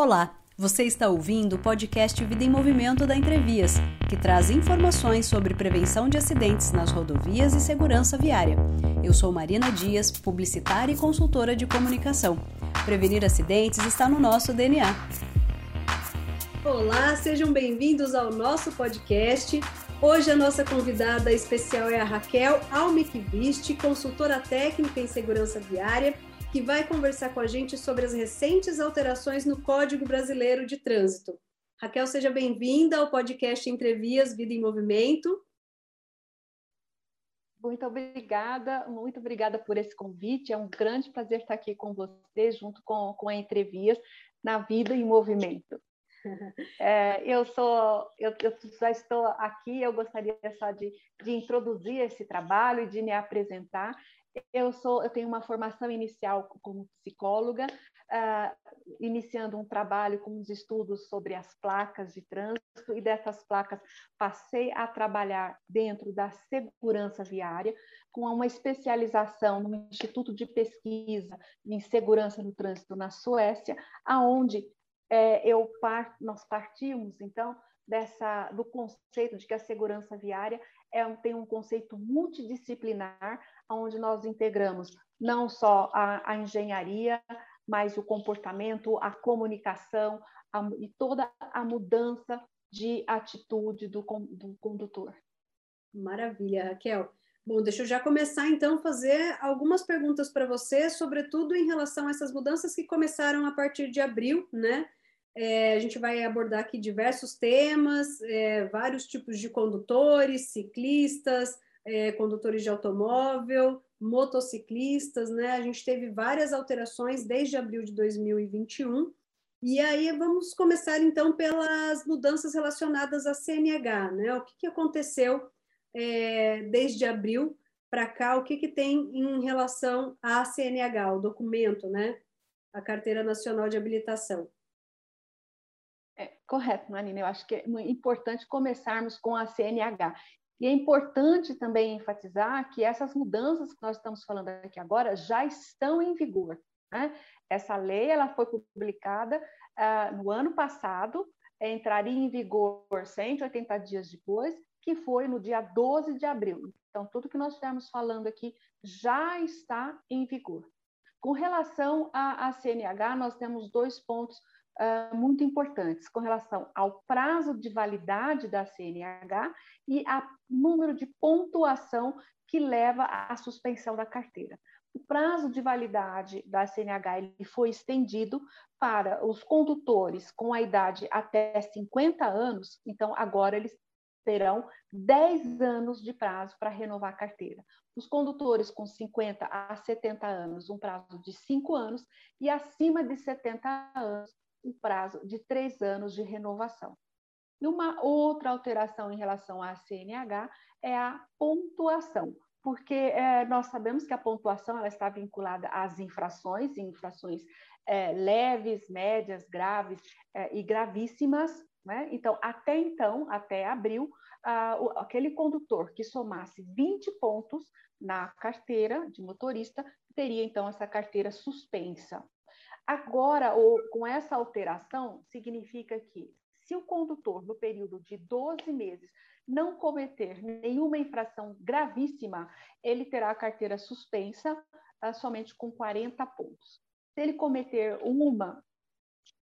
Olá, você está ouvindo o podcast Vida em Movimento da Entrevias, que traz informações sobre prevenção de acidentes nas rodovias e segurança viária. Eu sou Marina Dias, publicitária e consultora de comunicação. Prevenir acidentes está no nosso DNA. Olá, sejam bem-vindos ao nosso podcast. Hoje a nossa convidada especial é a Raquel Almikvist, consultora técnica em segurança viária que vai conversar com a gente sobre as recentes alterações no Código Brasileiro de Trânsito. Raquel, seja bem-vinda ao podcast Entrevias Vida em Movimento. Muito obrigada, muito obrigada por esse convite. É um grande prazer estar aqui com você, junto com, com a Entrevias na Vida em Movimento. É, eu sou, eu, eu, já estou aqui. Eu gostaria só de, de introduzir esse trabalho e de me apresentar. Eu sou, eu tenho uma formação inicial como psicóloga, uh, iniciando um trabalho com os estudos sobre as placas de trânsito e dessas placas passei a trabalhar dentro da segurança viária com uma especialização no Instituto de Pesquisa em Segurança no Trânsito na Suécia, aonde é, eu part, nós partimos então dessa do conceito de que a segurança viária é, tem um conceito multidisciplinar onde nós integramos não só a, a engenharia, mas o comportamento, a comunicação a, e toda a mudança de atitude do, do condutor. Maravilha, Raquel. Bom, deixa eu já começar então fazer algumas perguntas para você, sobretudo em relação a essas mudanças que começaram a partir de abril, né? É, a gente vai abordar aqui diversos temas, é, vários tipos de condutores, ciclistas, é, condutores de automóvel, motociclistas, né? A gente teve várias alterações desde abril de 2021. E aí vamos começar então pelas mudanças relacionadas à CNH, né? O que, que aconteceu é, desde abril para cá? O que, que tem em relação à CNH, o documento, né? A Carteira Nacional de Habilitação. É, correto, Marina. Eu acho que é importante começarmos com a CNH. E é importante também enfatizar que essas mudanças que nós estamos falando aqui agora já estão em vigor. Né? Essa lei ela foi publicada uh, no ano passado, entraria em vigor 180 dias depois, que foi no dia 12 de abril. Então, tudo que nós estamos falando aqui já está em vigor. Com relação à, CNH, nós temos dois pontos uh, muito importantes com relação ao prazo de validade da CNH e a número de pontuação que leva à suspensão da carteira. O prazo de validade da CNH ele foi estendido para os condutores com a idade até 50 anos, então agora eles terão 10 anos de prazo para renovar a carteira. Os condutores com 50 a 70 anos, um prazo de 5 anos, e acima de 70 anos, um prazo de três anos de renovação. E uma outra alteração em relação à CNH é a pontuação, porque é, nós sabemos que a pontuação ela está vinculada às infrações, infrações é, leves, médias, graves é, e gravíssimas. Né? Então, até então, até abril, o, aquele condutor que somasse 20 pontos na carteira de motorista teria então essa carteira suspensa. Agora, com essa alteração, significa que se o condutor, no período de 12 meses, não cometer nenhuma infração gravíssima, ele terá a carteira suspensa uh, somente com 40 pontos. Se ele cometer uma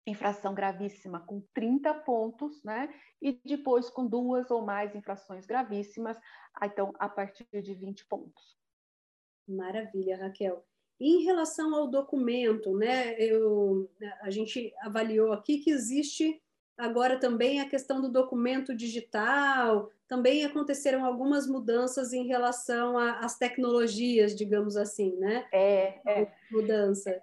infração gravíssima com 30 pontos, né? E depois com duas ou mais infrações gravíssimas, então a partir de 20 pontos. Maravilha, Raquel. Em relação ao documento, né, eu, a gente avaliou aqui que existe agora também a questão do documento digital, também aconteceram algumas mudanças em relação às tecnologias, digamos assim, né? É, é. Mudança.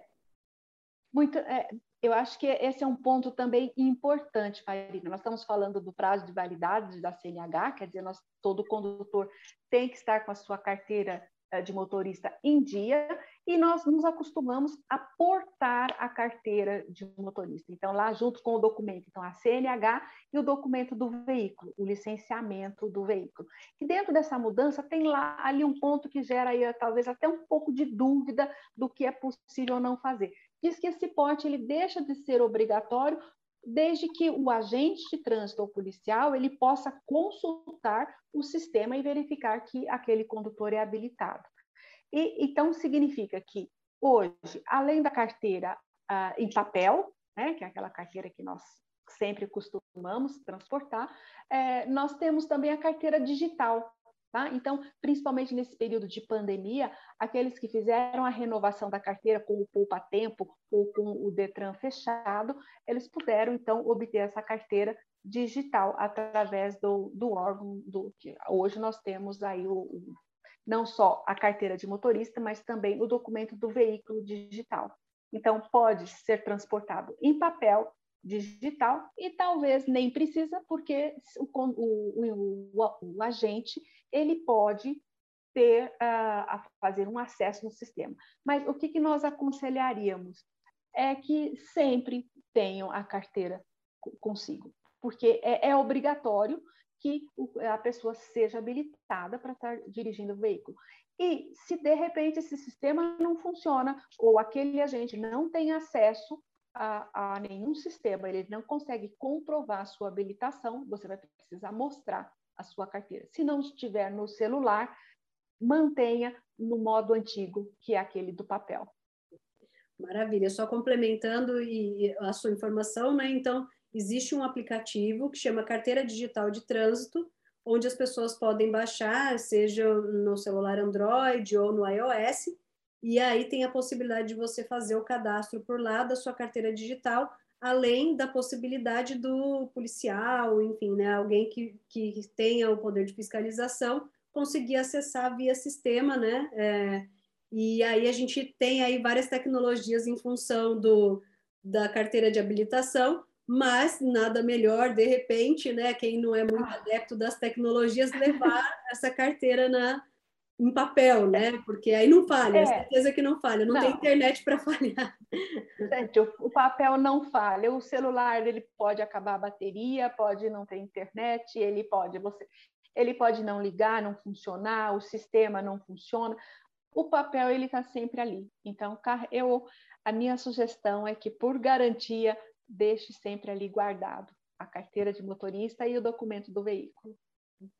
Muito, é, eu acho que esse é um ponto também importante, Marina. Nós estamos falando do prazo de validade da CNH, quer dizer, nós, todo condutor tem que estar com a sua carteira de motorista em dia e nós nos acostumamos a portar a carteira de motorista. Então, lá junto com o documento, então a CNH e o documento do veículo, o licenciamento do veículo. E dentro dessa mudança tem lá ali um ponto que gera aí, talvez até um pouco de dúvida do que é possível ou não fazer, diz que esse porte ele deixa de ser obrigatório desde que o agente de trânsito ou policial ele possa consultar o sistema e verificar que aquele condutor é habilitado. E, então, significa que hoje, além da carteira ah, em papel, né, que é aquela carteira que nós sempre costumamos transportar, é, nós temos também a carteira digital, Tá? Então, principalmente nesse período de pandemia, aqueles que fizeram a renovação da carteira com o Poupa Tempo ou com o Detran fechado, eles puderam, então, obter essa carteira digital através do, do órgão do que hoje nós temos aí o, o, não só a carteira de motorista, mas também o documento do veículo digital. Então, pode ser transportado em papel, digital, e talvez nem precisa, porque o, o, o, o agente ele pode ter uh, a fazer um acesso no sistema. Mas o que, que nós aconselharíamos é que sempre tenham a carteira consigo, porque é, é obrigatório que a pessoa seja habilitada para estar dirigindo o veículo. E se de repente esse sistema não funciona ou aquele agente não tem acesso a, a, nenhum sistema, ele não consegue comprovar a sua habilitação, você vai precisar mostrar a sua carteira. Se não estiver no celular, mantenha no modo antigo, que é aquele do papel. Maravilha, só complementando e a sua informação, né? Então, existe um aplicativo que chama Carteira Digital de Trânsito, onde as pessoas podem baixar, seja no celular Android ou no iOS, e aí tem a possibilidade de você fazer o cadastro por lá da sua carteira digital além da possibilidade do policial, enfim, né, alguém que, que tenha o poder de fiscalização, conseguir acessar via sistema, né? É, e aí a gente tem aí várias tecnologias em função do, da carteira de habilitação, mas nada melhor, de repente, né, quem não é muito ah. adepto das tecnologias, levar essa carteira na, em papel, né? Porque aí não falha, é. certeza que não falha, não, não. tem internet para falhar. Gente, o, o, papel não falha, o celular ele pode acabar a bateria, pode não ter internet, ele pode você, ele pode não ligar, não funcionar, o sistema não funciona. O papel ele está sempre ali. Então, eu a minha sugestão é que por garantia deixe sempre ali guardado a carteira de motorista e o documento do veículo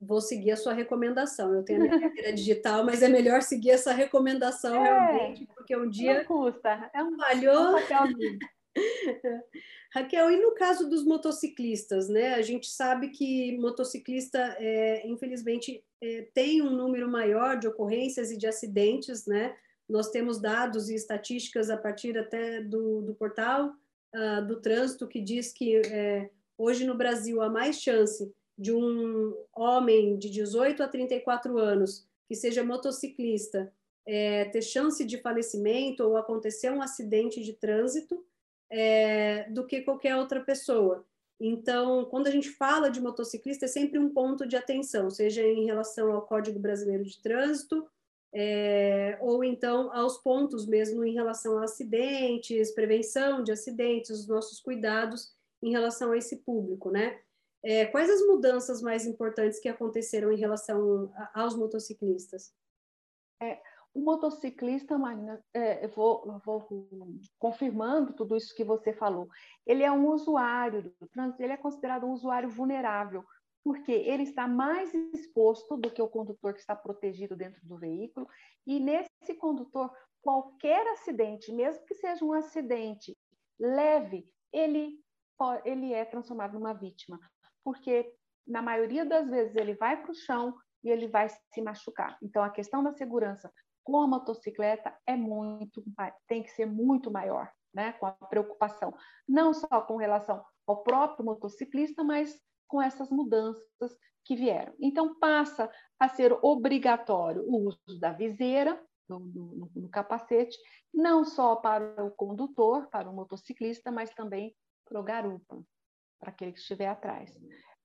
vou seguir a sua recomendação. Eu tenho a minha carteira digital, mas é melhor seguir essa recomendação é, realmente, porque um dia. Não custa, é um falhou. Raquel, e no caso dos motociclistas, né? A gente sabe que motociclista, é, infelizmente, é, tem um número maior de ocorrências e de acidentes, né? Nós temos dados e estatísticas a partir até do, do portal uh, do trânsito que diz que é, hoje no Brasil há mais chance de um homem de 18 a 34 anos que seja motociclista é, ter chance de falecimento ou acontecer um acidente de trânsito é, do que qualquer outra pessoa. Então, quando a gente fala de motociclista, é sempre um ponto de atenção, seja em relação ao Código Brasileiro de Trânsito, é, ou então aos pontos mesmo em relação a acidentes, prevenção de acidentes, os nossos cuidados em relação a esse público, né? É, quais as mudanças mais importantes que aconteceram em relação a, aos motociclistas? É, o motociclista, Marina, é, eu, vou, vou, confirmando tudo isso que você falou, ele é um usuário do trânsito, ele é considerado um usuário vulnerável, porque ele está mais exposto do que o condutor que está protegido dentro do veículo, e nesse condutor, qualquer acidente, mesmo que seja um acidente leve, ele, ele é transformado numa vítima porque na maioria das vezes ele vai para o chão e ele vai se machucar. Então a questão da segurança com a motocicleta é muito, tem que ser muito maior, né? Com a preocupação não só com relação ao próprio motociclista, mas com essas mudanças que vieram. Então passa a ser obrigatório o uso da viseira no, no, no capacete, não só para o condutor, para o motociclista, mas também para o garupa para aquele que estiver atrás.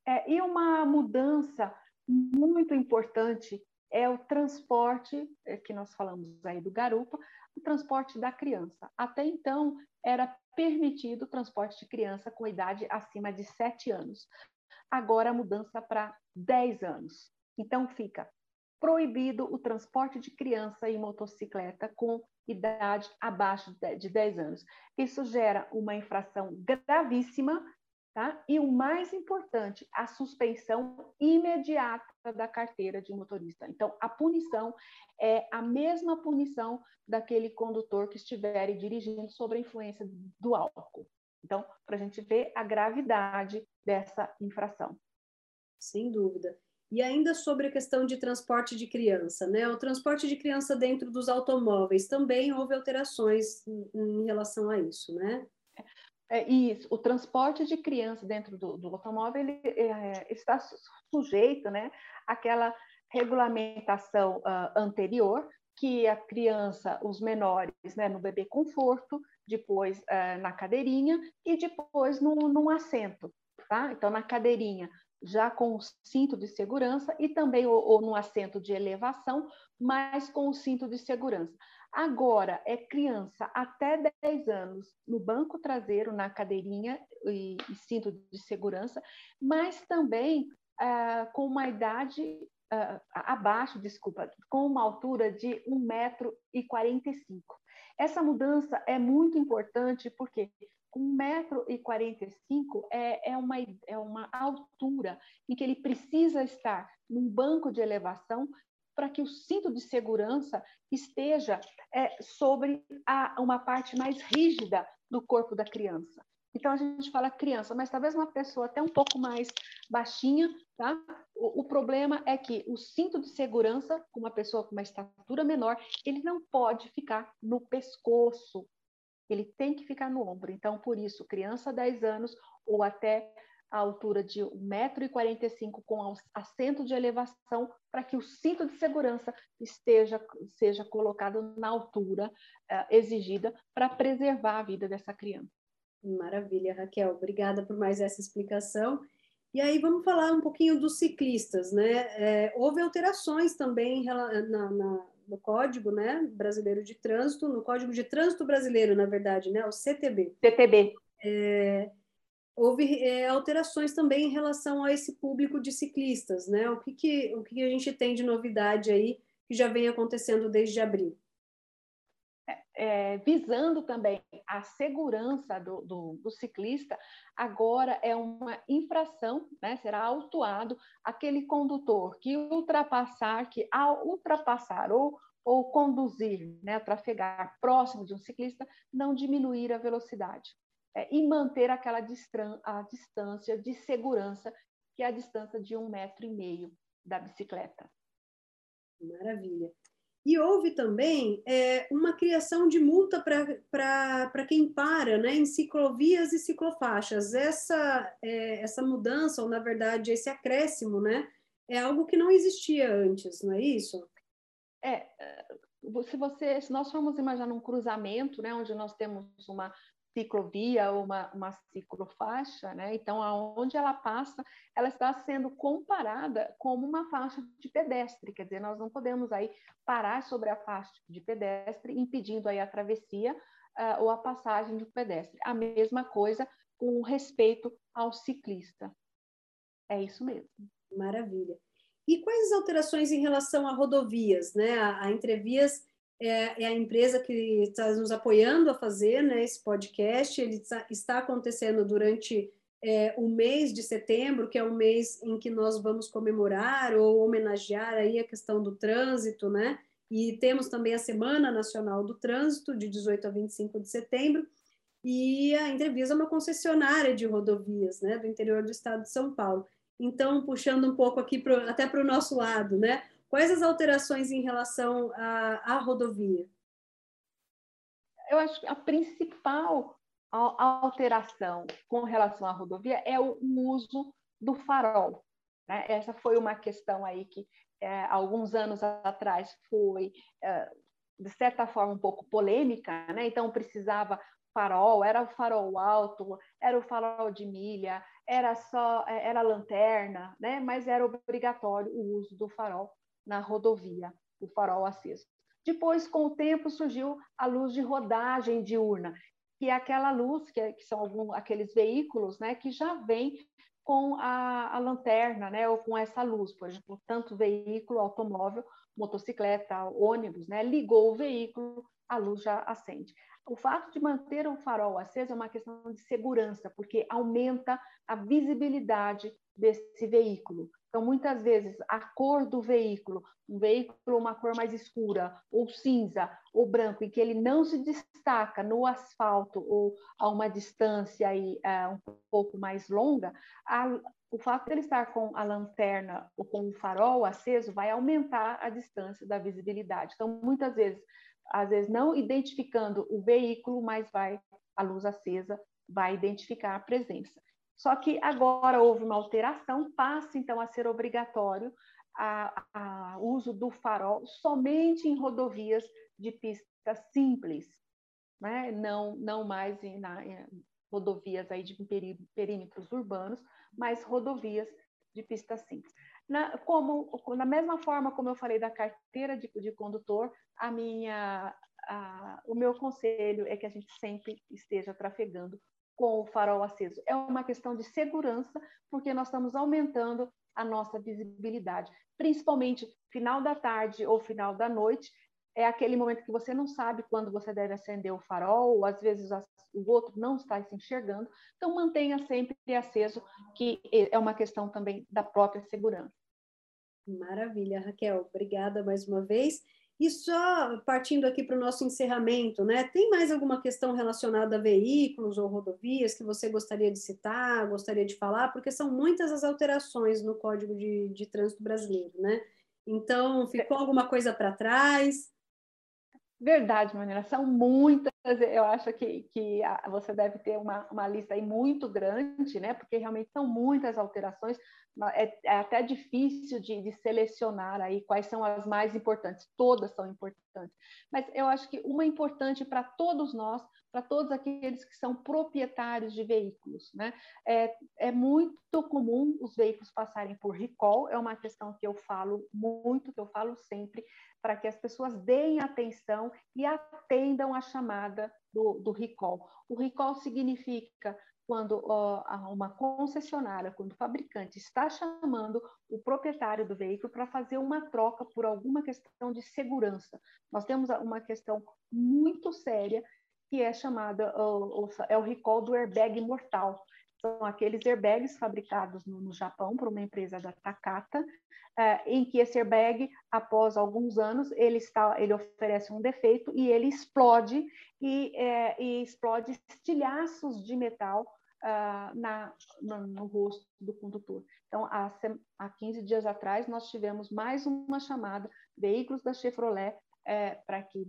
É, e uma mudança muito importante é o transporte, é, que nós falamos aí do garupa, o transporte da criança. Até então, era permitido o transporte de criança com idade acima de 7 anos. Agora, a mudança para 10 anos. Então, fica proibido o transporte de criança em motocicleta com idade abaixo de 10 anos. Isso gera uma infração gravíssima, tá? E o mais importante, a suspensão imediata da carteira de motorista. Então, a punição é a mesma punição daquele condutor que estiver dirigindo sob a influência do álcool. Então, para a gente ver a gravidade dessa infração. Sem dúvida. E ainda sobre a questão de transporte de criança, né? O transporte de criança dentro dos automóveis também houve alterações em relação a isso, né? É isso. O transporte de criança dentro do, do automóvel ele, é, está sujeito, né, àquela regulamentação uh, anterior que a criança, os menores, né, no bebê conforto, depois uh, na cadeirinha e depois no, num assento, tá? Então na cadeirinha já com o cinto de segurança e também ou, ou no assento de elevação, mas com o cinto de segurança. Agora, é criança até 10 anos no banco traseiro, na cadeirinha e, e cinto de segurança, mas também ah, com uma idade ah, abaixo, desculpa, com uma altura de 1,45m. Essa mudança é muito importante porque 1,45m é, é, uma, é uma altura em que ele precisa estar num banco de elevação para que o cinto de segurança esteja é, sobre a, uma parte mais rígida do corpo da criança. Então, a gente fala criança, mas talvez uma pessoa até um pouco mais baixinha, tá? O, o, problema é que o cinto de segurança, com uma pessoa com uma estatura menor, ele não pode ficar no pescoço, ele tem que ficar no ombro. Então, por isso, criança 10 anos ou até a altura de 1,45m com assento de elevação para que o cinto de segurança esteja seja colocado na altura uh, exigida para preservar a vida dessa criança. Maravilha, Raquel. Obrigada por mais essa explicação. E aí vamos falar um pouquinho dos ciclistas, né? É, houve alterações também na, na, no Código né, Brasileiro de Trânsito, no Código de Trânsito Brasileiro, na verdade, né, o CTB. CTB. É, houve é, alterações também em relação a esse público de ciclistas, né? O que, que, o que a gente tem de novidade aí que já vem acontecendo desde abril? É, visando também a segurança do, do, do, ciclista, agora é uma infração, né, será autuado aquele condutor que ultrapassar, que ao ultrapassar ou, ou conduzir, né, trafegar próximo de um ciclista, não diminuir a velocidade é, e manter aquela distan a distância de segurança, que é a distância de um metro e meio da bicicleta. Maravilha. E houve também é, uma criação de multa para quem para né, em ciclovias e ciclofaixas. Essa, é, essa mudança, ou na verdade esse acréscimo, né, é algo que não existia antes, não é isso? É, se você, se nós formos imaginar um cruzamento, né, onde nós temos uma ciclovia ou uma, uma ciclofaixa, né? Então, aonde ela passa, ela está sendo comparada como uma faixa de pedestre, quer dizer, nós não podemos aí parar sobre a faixa de pedestre, impedindo aí a travessia uh, ou a passagem de pedestre. A mesma coisa com respeito ao ciclista. É isso mesmo. Maravilha. E quais as alterações em relação a rodovias, né? A, a Entrevias é, é, a empresa que está nos apoiando a fazer né, esse podcast. Ele está, está acontecendo durante é, o mês de setembro, que é um mês em que nós vamos comemorar ou homenagear aí a questão do trânsito, né? E temos também a Semana Nacional do Trânsito, de 18 a 25 de setembro. E a Entrevisa é uma concessionária de rodovias, né, do interior do estado de São Paulo. Então, puxando um pouco aqui pro, até para o nosso lado, né? Quais as alterações em relação à, à rodovia? Eu acho que a principal alteração com relação à rodovia é o uso do farol. Né? Essa foi uma questão aí que é, alguns anos atrás foi, é, de certa forma, um pouco polêmica, né? então precisava farol, era o farol alto, era o farol de milha, era só é, era lanterna, né? mas era obrigatório o uso do farol na rodovia, o farol aceso. Depois, com o tempo, surgiu a luz de rodagem diurna, que é aquela luz que, é, que são algum, aqueles veículos né, que já vêm com a, a, lanterna, né, ou com essa luz, por exemplo, tanto veículo, automóvel, motocicleta, ônibus, né, ligou o veículo, a luz já acende. O fato de manter o farol aceso é uma questão de segurança, porque aumenta a visibilidade desse veículo. Então, muitas vezes, a cor do veículo, um veículo uma cor mais escura, ou cinza, ou branco, em que ele não se destaca no asfalto ou a uma distância aí, uh, um pouco mais longa, a, o fato de ele estar com a lanterna ou com o farol aceso vai aumentar a distância da visibilidade. Então, muitas vezes, às vezes não identificando o veículo, mas vai a luz acesa vai identificar a presença. Só que agora houve uma alteração, passa então a ser obrigatório o uso do farol somente em rodovias de pista simples, né? não, não mais em, na, em rodovias aí de perímetros urbanos, mas rodovias de pista simples. Na, como, na mesma forma como eu falei da carteira de, de condutor, a minha, a, o meu conselho é que a gente sempre esteja trafegando com o farol aceso. É uma questão de segurança, porque nós estamos aumentando a nossa visibilidade, principalmente final da tarde ou final da noite. É aquele momento que você não sabe quando você deve acender o farol, ou às vezes o outro não está se enxergando. Então, mantenha sempre aceso, que é uma questão também da própria segurança. Maravilha, Raquel. Obrigada mais uma vez. E só partindo aqui para o nosso encerramento, né? Tem mais alguma questão relacionada a veículos ou rodovias que você gostaria de citar, gostaria de falar? Porque são muitas as alterações no Código de, de Trânsito Brasileiro, né? Então, ficou alguma coisa para trás? Verdade, Manila, são muitas. Eu acho que, que você deve ter uma, uma lista aí muito grande, né? Porque realmente são muitas alterações é, é até difícil de, de, selecionar aí quais são as mais importantes. Todas são importantes, mas eu acho que uma importante para todos nós, para todos aqueles que são proprietários de veículos, né? É, é muito comum os veículos passarem por recall. É uma questão que eu falo muito, que eu falo sempre, para que as pessoas deem atenção e atendam a chamada do, do recall. O recall significa quando uma concessionária, quando o fabricante está chamando o proprietário do veículo para fazer uma troca por alguma questão de segurança. Nós temos uma questão muito séria que é chamada é o recall do airbag mortal. São aqueles airbags fabricados no, Japão por uma empresa da Takata, é, em que esse airbag, após alguns anos, ele, está, ele oferece um defeito e ele explode e, é, e explode estilhaços de metal uh, na, no, no, rosto do condutor. Então, há, há 15 dias atrás, nós tivemos mais uma chamada, veículos da Chevrolet, é, para que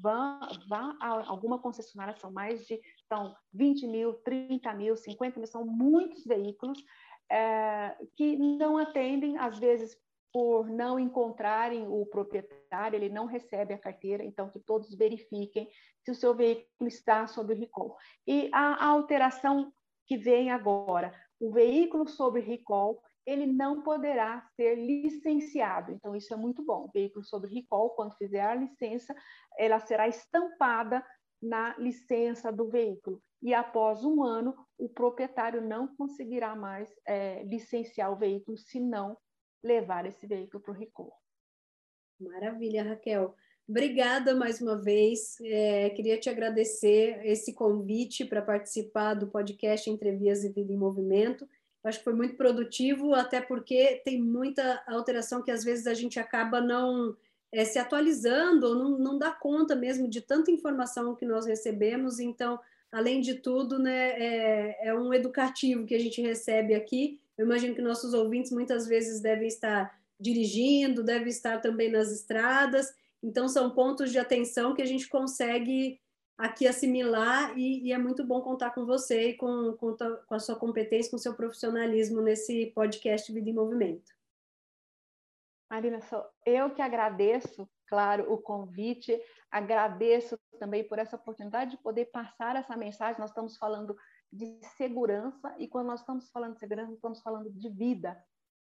vá, vá a alguma concessionária, são mais de são 20 mil, 30 mil, 50 mil, são muitos veículos é, que não atendem, às vezes por não encontrarem o proprietário, ele não recebe a carteira, então que todos verifiquem se o seu veículo está sob recall. E a, alteração que vem agora. O veículo sob recall, ele não poderá ser licenciado. Então, isso é muito bom. Veículo sob recall, quando fizer a licença, ela será estampada na licença do veículo. E após um ano, o proprietário não conseguirá mais é, licenciar o veículo se não levar esse veículo para o recall. Maravilha, Raquel. Obrigada mais uma vez. É, queria te agradecer esse convite para participar do podcast Entrevias e Vida em Movimento. Acho que foi muito produtivo, até porque tem muita alteração que às vezes a gente acaba não é, se atualizando, não, não dá conta mesmo de tanta informação que nós recebemos. Então, além de tudo, né, é, é um educativo que a gente recebe aqui. Eu imagino que nossos ouvintes muitas vezes devem estar dirigindo, devem estar também nas estradas então, são pontos de atenção que a gente consegue aqui assimilar e, e é muito bom contar com você e com, com, com a sua competência, com o seu profissionalismo nesse podcast Vida em Movimento. Marina, sou eu que agradeço, claro, o convite, agradeço também por essa oportunidade de poder passar essa mensagem. Nós estamos falando de segurança e quando nós estamos falando de segurança, estamos falando de vida,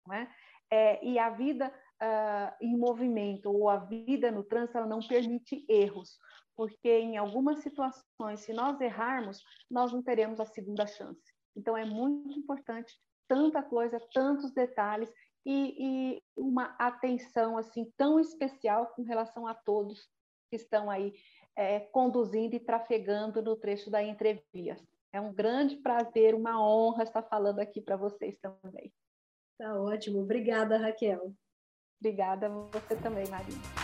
não é? é e a vida uh, em movimento ou a vida no trânsito ela não permite erros, porque em algumas situações, se nós errarmos, nós não teremos a segunda chance. Então é muito importante tanta coisa, tantos detalhes e, e uma atenção assim tão especial com relação a todos que estão aí é, conduzindo e trafegando no trecho da entrevia. É um grande prazer, uma honra estar falando aqui para vocês também. Tá ótimo. Obrigada, Raquel. Obrigada a você também, Marina.